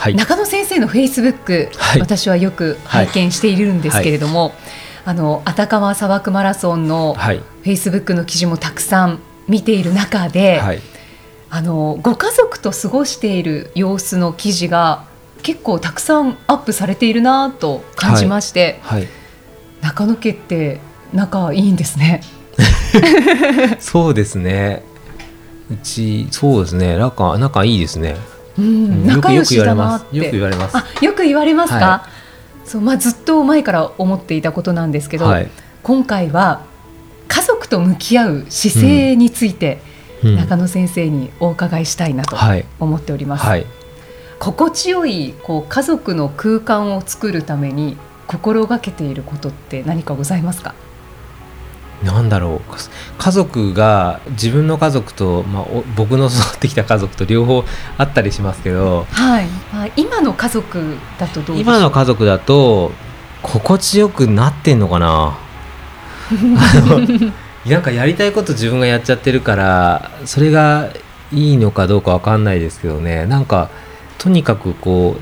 はい、中野先生のフェイスブック、はい、私はよく拝見しているんですけれども、あの熱川砂漠マラソンのフェイスブックの記事もたくさん見ている中で、あのご家族と過ごしている様子の記事が結構たくさんアップされているなと感じまして、中野家って仲いいんですね。そうですね。うちそうですね。仲仲いいですね。うん、仲良しだなってよく言われます。あよく言われますか？はい、そうまあずっと前から思っていたことなんですけど、はい、今回は家族と向き合う姿勢について、うん、中野先生にお伺いしたいなと思っております。はい、心地よいこう家族の空間を作るために心がけていることって何かございますか？なんだろう家族が自分の家族と、まあ、僕の育ってきた家族と両方あったりしますけど、はい。まあ、今の家族だとどう今の家族だと心地よくなってんのかな？なんかやりたいこと自分がやっちゃってるからそれがいいのかどうか分かんないですけどね。なんかとにかくこう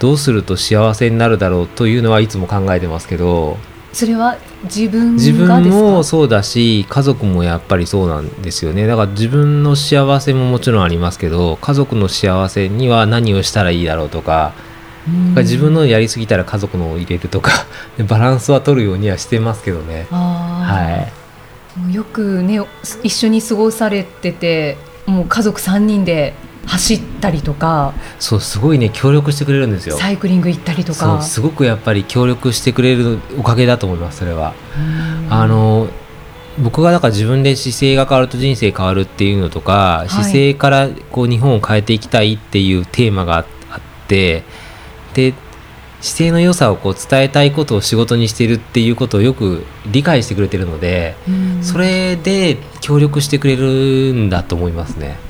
どうすると幸せになるだろうというのはいつも考えてますけどそれは自分自分もそうだし家族もやっぱりそうなんですよね。だから自分の幸せももちろんありますけど家族の幸せには何をしたらいいだろうとか自分のやりすぎたら家族のを入れるとか バランスは取るようにはしてますけどね。はい、よくね一緒に過ごされててもう家族3人で走ったりとか。そうすごいね協力してくれるんですよ。サイクリング行ったりとか。すごくやっぱり協力してくれるおかげだと思いますそれは。あの僕がだから自分で姿勢が変わると人生変わるっていうのとか、はい、姿勢からこう日本を変えていきたいっていうテーマがあってで姿勢の良さをこう伝えたいことを仕事にしているっていうことをよく理解してくれてるのでそれで協力してくれるんだと思いますね。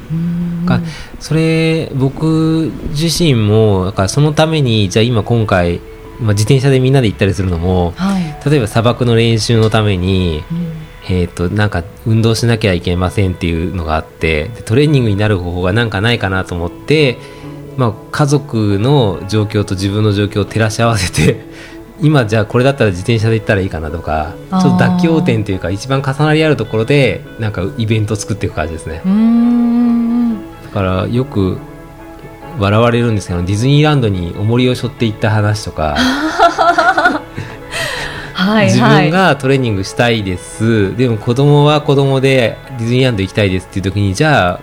かそれ僕自身もだからそのためにじゃあ今今回、まあ、自転車でみんなで行ったりするのも、はい、例えば砂漠の練習のために、うん、えーと、なんか運動しなきゃいけませんっていうのがあってトレーニングになる方法がなんかないかなと思って、まあ、家族の状況と自分の状況を照らし合わせて 今じゃあこれだったら自転車で行ったらいいかなとかちょっと妥協点というか一番重なり合うところでなんかイベントを作っていく感じですね。からよく笑われるんですけどディズニーランドに重りを背負っていった話とか はい、自分がトレーニングしたいです。でも子供は子供でディズニーランド行きたいですっていう時にじゃあ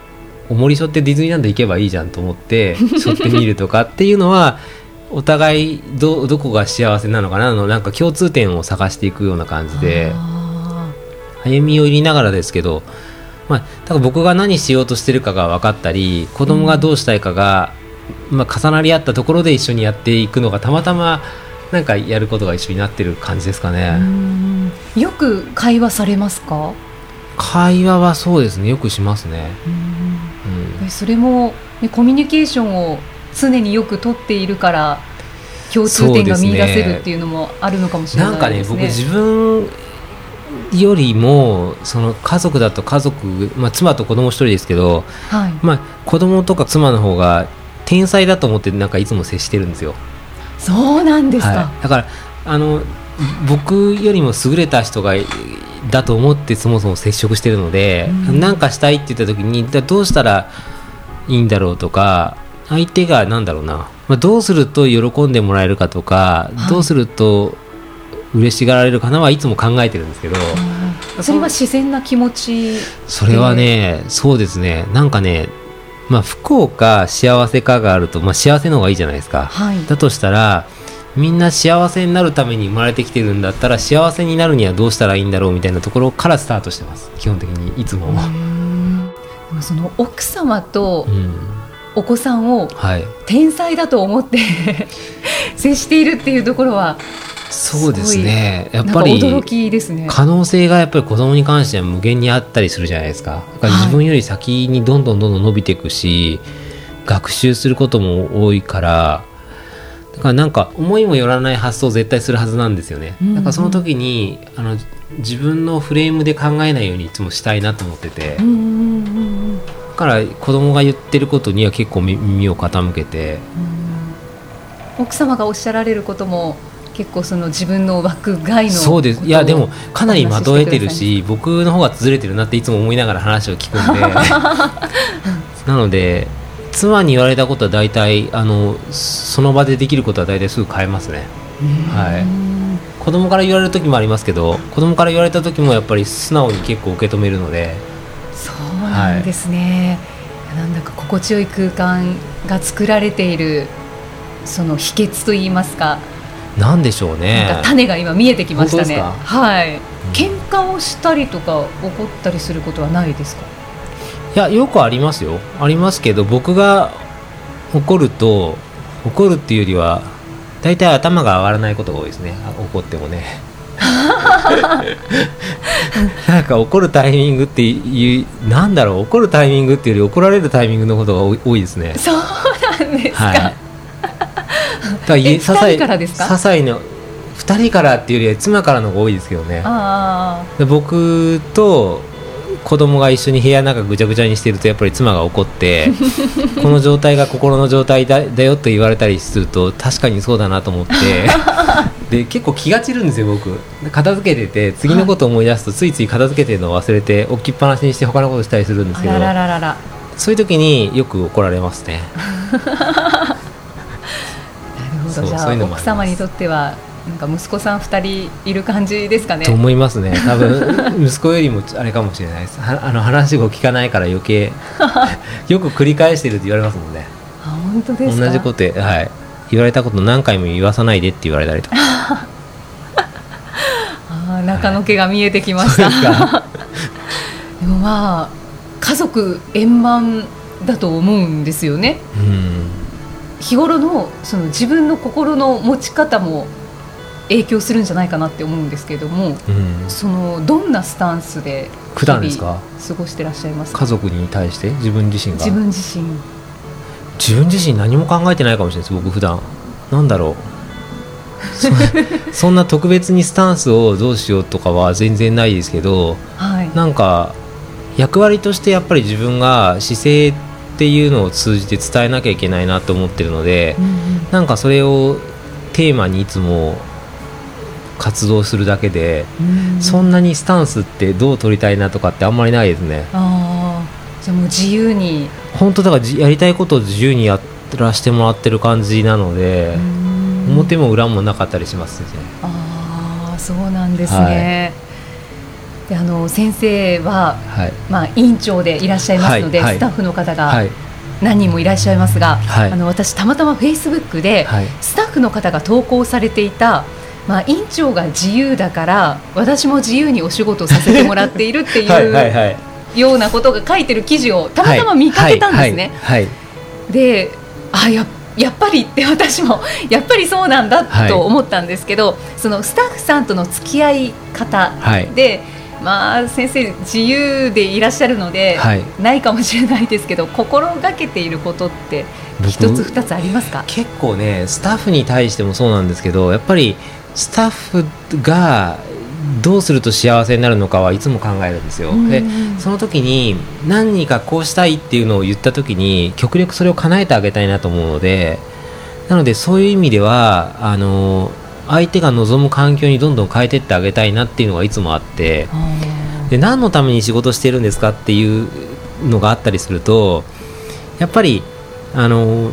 重り背負ってディズニーランド行けばいいじゃんと思って 背負ってみるとかっていうのはお互いどどこが幸せなのかなのなんか共通点を探していくような感じで歩み寄りながらですけどまあ、だから僕が何しようとしてるかが分かったり子供がどうしたいかが、うん、まあ、重なり合ったところで一緒にやっていくのがたまたまなんかやることが一緒になってる感じですかね。よく会話されますか？会話はそうですねよくしますね。うん、それも、ね、コミュニケーションを常によく取っているから共通点が見出せるっていうのもあるのかもしれないですね。なんかね僕自分よりもその家族だと家族、まあ、妻と子供一人ですけど、はい。まあ、子供とか妻の方が天才だと思ってなんかいつも接してるんですよ。そうなんですか、はい、だからあの僕よりも優れた人がだと思ってそもそも接触してるので何、うん、かしたいって言った時にどうしたらいいんだろうとか相手が何だろうな、まあ、どうすると喜んでもらえるかとか、はい、どうすると嬉しがられるかなはいつも考えてるんですけど、それは自然な気持ち。それはねそうですね。なんかねまあ不幸か幸せかがあると、まあ、幸せの方がいいじゃないですか、はい、だとしたらみんな幸せになるために生まれてきてるんだったら幸せになるにはどうしたらいいんだろうみたいなところからスタートしてます。基本的にいつもその奥様とお子さんを天才だと思って、はい、接しているっていうところはそうですね。やっぱり驚きですね。可能性がやっぱり子供に関しては無限にあったりするじゃないですか。か自分より先にどんどんどんどん伸びていくし、はい、学習することも多いからだからなんか思いもよらない発想を絶対するはずなんですよね、うんうん、だからその時にあの自分のフレームで考えないようにいつもしたいなと思ってて、うんうんうん、だから子供が言ってることには結構耳を傾けて、うん、奥様がおっしゃられることも結構その自分の枠外のそうです。いやでもかなりまとえてるし僕の方がずれてるなっていつも思いながら話を聞くんで。なので妻に言われたことは大体あのその場でできることは大体すぐ変えますね。はい。子供から言われる時もありますけど子供から言われた時もやっぱり素直に結構受け止めるのでそうなんですね、はい、なんだか心地よい空間が作られているその秘訣といいますか。なんでしょうね。種が今見えてきましたね。はい、うん、喧嘩をしたりとか怒ったりすることはないですか？いやよくありますよ。ありますけど僕が怒ると怒るっていうよりは大体頭が上がらないことが多いですね。怒ってもね なんか怒るタイミングっていうなんだろう怒るタイミングっていうより怒られるタイミングのことが多いですね。そうなんですか、はい。だ些細からですか？些細な2人からっていうよりは妻からの方が多いですけどね。で僕と子供が一緒に部屋の中ぐちゃぐちゃにしてるとやっぱり妻が怒って この状態が心の状態だだよと言われたりすると確かにそうだなと思って。で結構気が散るんですよ僕。片付けてて次のことを思い出すとついつい片付けてるのを忘れて置きっぱなしにして他のことしたりするんですけどそういう時によく怒られますね。じゃあ奥様にとってはなんか息子さん2人いる感じですかね。と思いますね多分 息子よりもあれかもしれないですあの話を聞かないから余計 よく繰り返してるって言われますもんね。あ本当です同じこと、はい、言われたこと何回も言わさないでって言われたりとか。あ中の毛が見えてきました。でもまあ家族円満だと思うんですよね。うん日頃のその自分の心の持ち方も影響するんじゃないかなって思うんですけれども、うん、そのどんなスタンスで普段ですか？過ごしてらっしゃいます？家族に対して？自分自身が？自分自身。自分自身何も考えてないかもしれないです。僕普段。なんだろう。そん な特別にスタンスをどうしようとかは全然ないですけど、はい、なんか役割としてやっぱり自分が姿勢っていうのを通じて伝えなきゃいけないなと思ってるので、うんうん、なんかそれをテーマにいつも活動するだけで、うん、そんなにスタンスってどう取りたいなとかってあんまりないですね。あじゃもう自由に。本当だからやりたいことを自由にやらせてもらってる感じなので、表も裏もなかったりしますね。ああそうなんですね。はい。であの先生は、はい、まあ、委員長でいらっしゃいますので、はい、スタッフの方が何人もいらっしゃいますが、あの私、たまたまフェイスブックで、スタッフの方が投稿されていた、まあ、委員長が自由だから私も自由にお仕事させてもらっているっていう ようなことが書いてる記事をたまたま見かけたんですね。であややっぱりって私も やっぱりそうなんだと思ったんですけど、そのスタッフさんとの付き合い方で、まあ、先生自由でいらっしゃるので、はい、ないかもしれないですけど心がけていることって一つ二つありますか？結構ねスタッフに対してもそうなんですけどやっぱりスタッフがどうすると幸せになるのかはいつも考えるんですよ。でその時に何かこうしたいっていうのを言った時に極力それを叶えてあげたいなと思うのでなのでそういう意味ではあの相手が望む環境にどんどん変えていってあげたいなっていうのがいつもあってで何のために仕事してるんですかっていうのがあったりするとやっぱりあの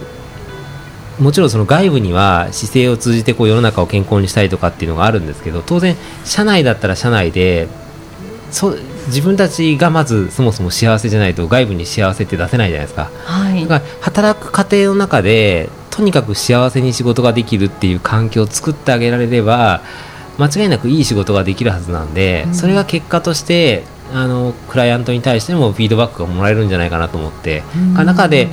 もちろんその外部には姿勢を通じてこう世の中を健康にしたいとかっていうのがあるんですけど当然社内だったら社内でそ自分たちがまずそもそも幸せじゃないと外部に幸せって出せないじゃないですか。はい、だから働く過程の中でとにかく幸せに仕事ができるっていう環境を作ってあげられれば間違いなくいい仕事ができるはずなんで、うん、それが結果としてあのクライアントに対してもフィードバックがもらえるんじゃないかなと思って、うん、中で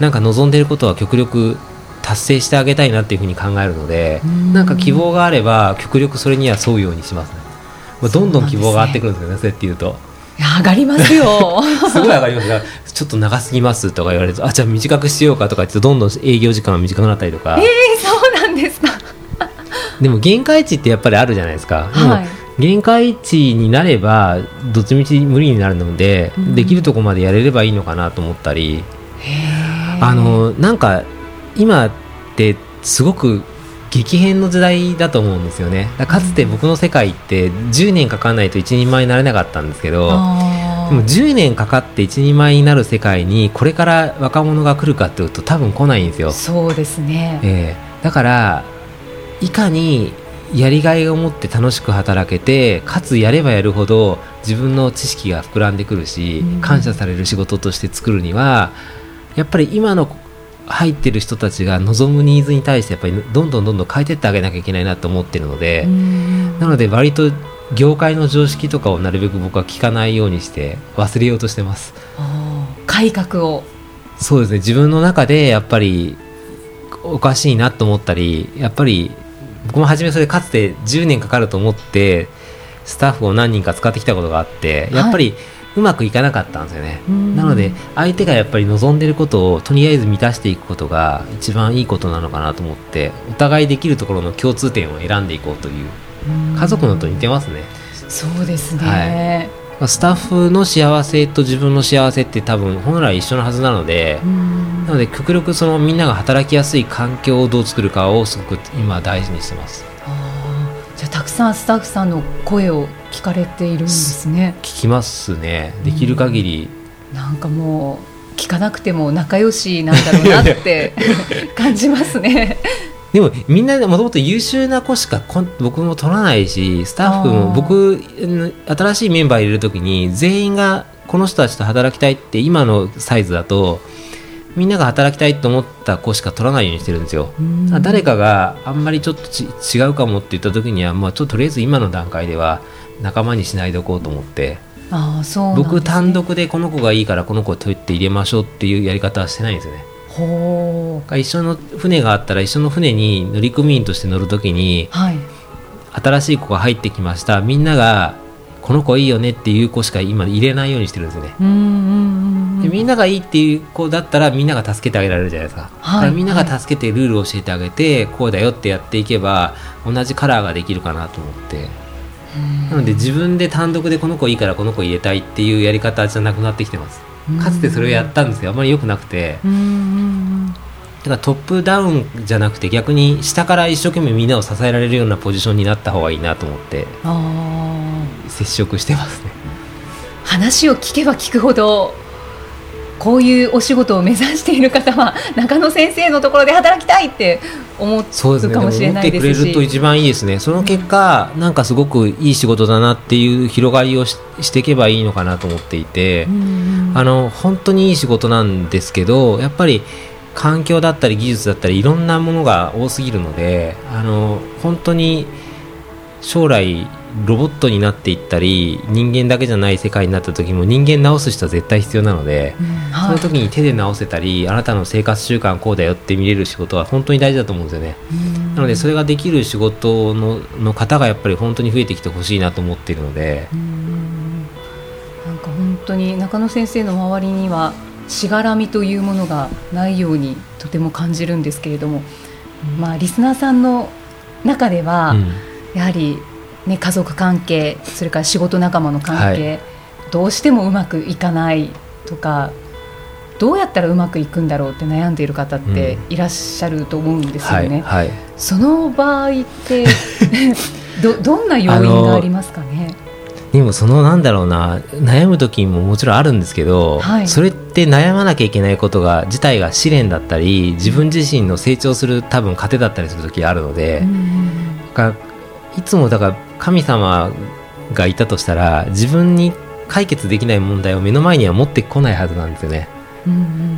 なんか望んでいることは極力達成してあげたいなっていうふうに考えるのでなんか希望があれば極力それには沿うようにしますね、まあ、どんどん希望が上がってくるんですよねそうやって言うと。上がりますよ。すごい上がりますがちょっと長すぎますとか言われるとあじゃあ短くしようかとか言ってどんどん営業時間が短くなったりとか。ええー、そうなんですか。でも限界値ってやっぱりあるじゃないですか、はい、限界値になればどっちみち無理になるので、うん、できるとこまでやれればいいのかなと思ったり。あのなんか今ってすごく激変の時代だと思うんですよね。かつて僕の世界って10年かかんないと一人前になれなかったんですけどでも10年かかって一人前になる世界にこれから若者が来るかっていうと多分来ないんですよ。そうですね、えー、だからいかにやりがいを持って楽しく働けてかつやればやるほど自分の知識が膨らんでくるし、うん、感謝される仕事として作るにはやっぱり今の入ってる人たちが望むニーズに対してやっぱりどんどんどんどん変えていってあげなきゃいけないなと思ってるのでなので割と業界の常識とかをなるべく僕は聞かないようにして忘れようとしてます。改革を。そうですね。自分の中でやっぱりおかしいなと思ったりやっぱり僕も初めそれかつて10年かかると思ってスタッフを何人か使ってきたことがあってやっぱり、うまくいかなかったんですよね、なので相手がやっぱり望んでることをとりあえず満たしていくことが一番いいことなのかなと思ってお互いできるところの共通点を選んでいこうという家族のと似てますね。そうですね、はい、スタッフの幸せと自分の幸せって多分本来一緒のはずなのでなので極力そのみんなが働きやすい環境をどう作るかをすごく今大事にしてますじゃたくさんスタッフさんの声を聞かれているんですね。聞きますね。できる限り、うん、なんかもう聞かなくても仲良しなんだろうなって 感じますね。でもみんなもともと優秀な子しか僕も取らないしスタッフも僕新しいメンバー入れる時に全員がこの人たちと働きたいって今のサイズだとみんなが働きたいと思った子しか取らないようにしてるんですよ。誰かがあんまりちょっと違うかもって言った時には、まあ、ちょっととりあえず今の段階では仲間にしないでおこうと思って。あそう、ね、僕単独でこの子がいいからこの子を取って入れましょうっていうやり方はしてないんですよね。ほ一緒の船があったら一緒の船に乗組員として乗る時に、はい、新しい子が入ってきました。みんながこの子いいよねっていう子しか今入れないようにしてるんですよね。でみんながいいっていう子だったらみんなが助けてあげられるじゃないですか。はい、みんなが助けてルールを教えてあげて、こうだよってやっていけば同じカラーができるかなと思って。なので自分で単独でこの子いいからこの子入れたいっていうやり方じゃなくなってきてます。かつてそれをやったんですよ。あまり良くなくて。だからトップダウンじゃなくて逆に下から一生懸命みんなを支えられるようなポジションになった方がいいなと思って接触してますね。話を聞けば聞くほどこういうお仕事を目指している方は中野先生のところで働きたいって思うかもしれないですし、ね、ってくれると一番いいですね。その結果、うん、なんかすごくいい仕事だなっていう広がりをしていけばいいのかなと思っていて、うん、あの本当にいい仕事なんですけどやっぱり環境だったり技術だったりいろんなものが多すぎるのであの本当に将来ロボットになっていったり人間だけじゃない世界になった時も人間直す人は絶対必要なので、うん。はい、その時に手で直せたりあなたの生活習慣こうだよって見れる仕事は本当に大事だと思うんですよね、なのでそれができる仕事のの方がやっぱり本当に増えてきてほしいなと思っているので、ん。なんか本当に中野先生の周りにはしがらみというものがないようにとても感じるんですけれども、まあ、リスナーさんの中では、やはり、ね、家族関係それから仕事仲間の関係、はい、どうしてもうまくいかないとかどうやったらうまくいくんだろうって悩んでいる方っていらっしゃると思うんですよね。はいはい、その場合って どどんな要因がありますかね？でもそのなんだろうな悩む時ももちろんあるんですけど、はい、それって悩まなきゃいけないことが自体が試練だったり自分自身の成長する多分糧だったりする時があるので、かいつもだから神様がいたとしたら自分に解決できない問題を目の前には持ってこないはずなんですよね。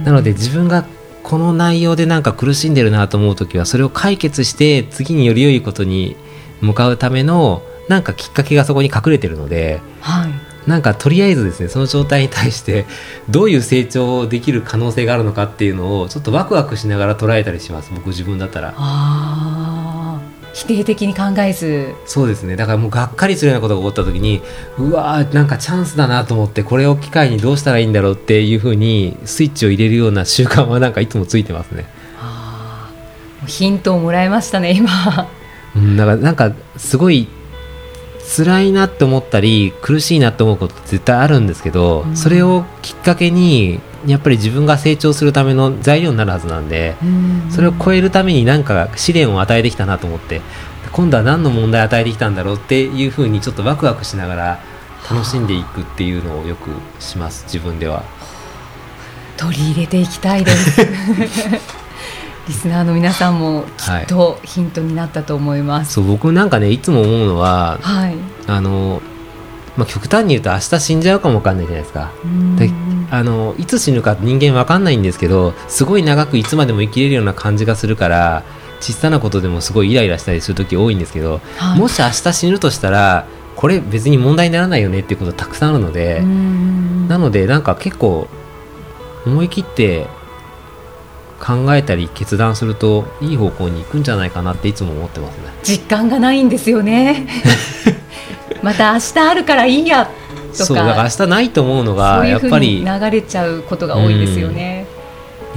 なので自分がこの内容でなんか苦しんでるなと思う時はそれを解決して次により良いことに向かうためのなんかきっかけがそこに隠れてるので、はい、なんかとりあえずですねその状態に対してどういう成長できる可能性があるのかっていうのをちょっとワクワクしながら捉えたりします僕自分だったら。否定的に考えずそうですねだからもうがっかりするようなことが起こった時にうわーなんかチャンスだなと思ってこれを機会にどうしたらいいんだろうっていうふうにスイッチを入れるような習慣はなんかいつもついてますね。ヒントをもらいましたね今。うん、だからなんかすごい辛いなって思ったり苦しいなって思うこと絶対あるんですけど、うん、それをきっかけにやっぱり自分が成長するための材料になるはずなんで、うん、それを超えるために何か試練を与えてきたなと思って今度は何の問題を与えてきたんだろうっていうふうにちょっとワクワクしながら楽しんでいくっていうのをよくします自分では。取り入れていきたいです リスナーの皆さんもきっとヒントになったと思います。はい、そう僕なんかねいつも思うのは、はい、あのまあ、極端に言うと明日死んじゃうかもわかんないじゃないですか。であのいつ死ぬか人間わかんないんですけどすごい長くいつまでも生きれるような感じがするから小さなことでもすごいイライラしたりする時多いんですけど、はい、もし明日死ぬとしたらこれ別に問題にならないよねっていうことたくさんあるのでなのでなんか結構思い切って考えたり決断するといい方向に行くんじゃないかなっていつも思ってますね。実感がないんですよね。また明日あるからいいや。とか。そうだから明日ないと思うのがやっぱり流れちゃうことが多いですよね。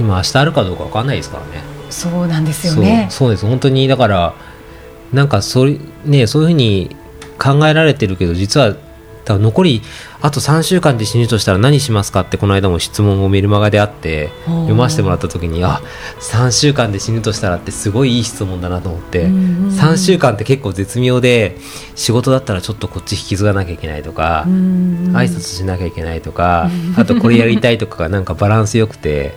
今明日あるかどうか分かんないですからね。そうなんですよね。そうです。本当にだからなんかそう,、ね、そういうふうに考えられてるけど実は多分残りあと3週間で死ぬとしたら何しますかってこの間も質問をメルマガであって読ませてもらった時にあ3週間で死ぬとしたらってすごいいい質問だなと思って3週間って結構絶妙で仕事だったらちょっとこっち引き継がなきゃいけないとか挨拶しなきゃいけないとかあとこれやりたいとかが なんかバランスよくて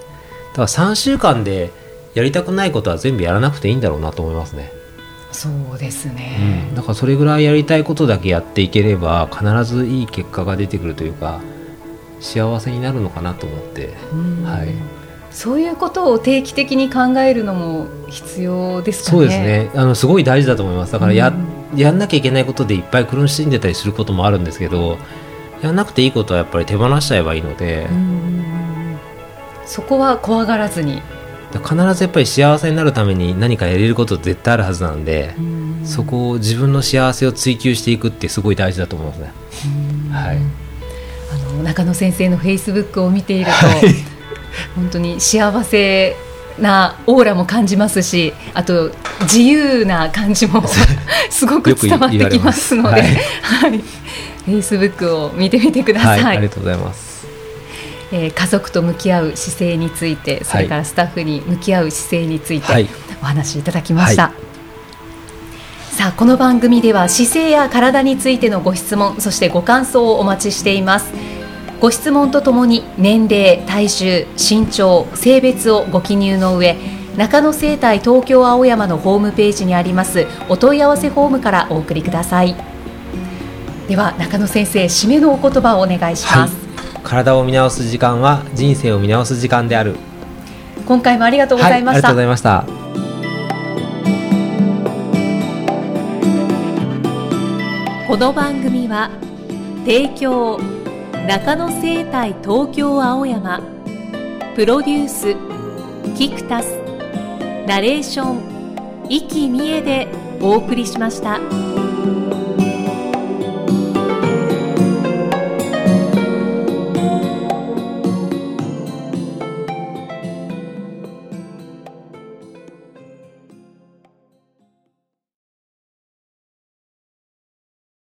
だから3週間でやりたくないことは全部やらなくていいんだろうなと思いますね。そうですね、うん、だからそれぐらいやりたいことだけやっていければ必ずいい結果が出てくるというか幸せになるのかなと思って、はい、そういうことを定期的に考えるのも必要ですかね。そうですね。あのすごい大事だと思います。だからや,、やんなきゃいけないことでいっぱい苦しんでたりすることもあるんですけどやんなくていいことはやっぱり手放しちゃえばいいので、そこは怖がらずに必ずやっぱり幸せになるために何かやれること絶対あるはずなんでそこを自分の幸せを追求していくってすごい大事だと思いますね。はい、あの中野先生のフェイスブックを見ていると、はい、本当に幸せなオーラも感じますしあと自由な感じも すごく伝わってきますので、はい、はい、フェイスブックを見てみてください。はい、ありがとうございますえー、家族と向き合う姿勢についてそれからスタッフに向き合う姿勢についてお話しいただきました。はい、さあこの番組では姿勢や体についてのご質問そしてご感想をお待ちしています。ご質問とともに年齢体重身長性別をご記入の上中野生態東京青山のホームページにありますお問い合わせフォームからお送りください。では中野先生締めのお言葉をお願いします、はい体を見直す時間は人生を見直す時間である。今回もありがとうございました、はい、ありがとうございました。この番組は提供中野生態東京青山プロデュースキクタスナレーション生きみえでお送りしました。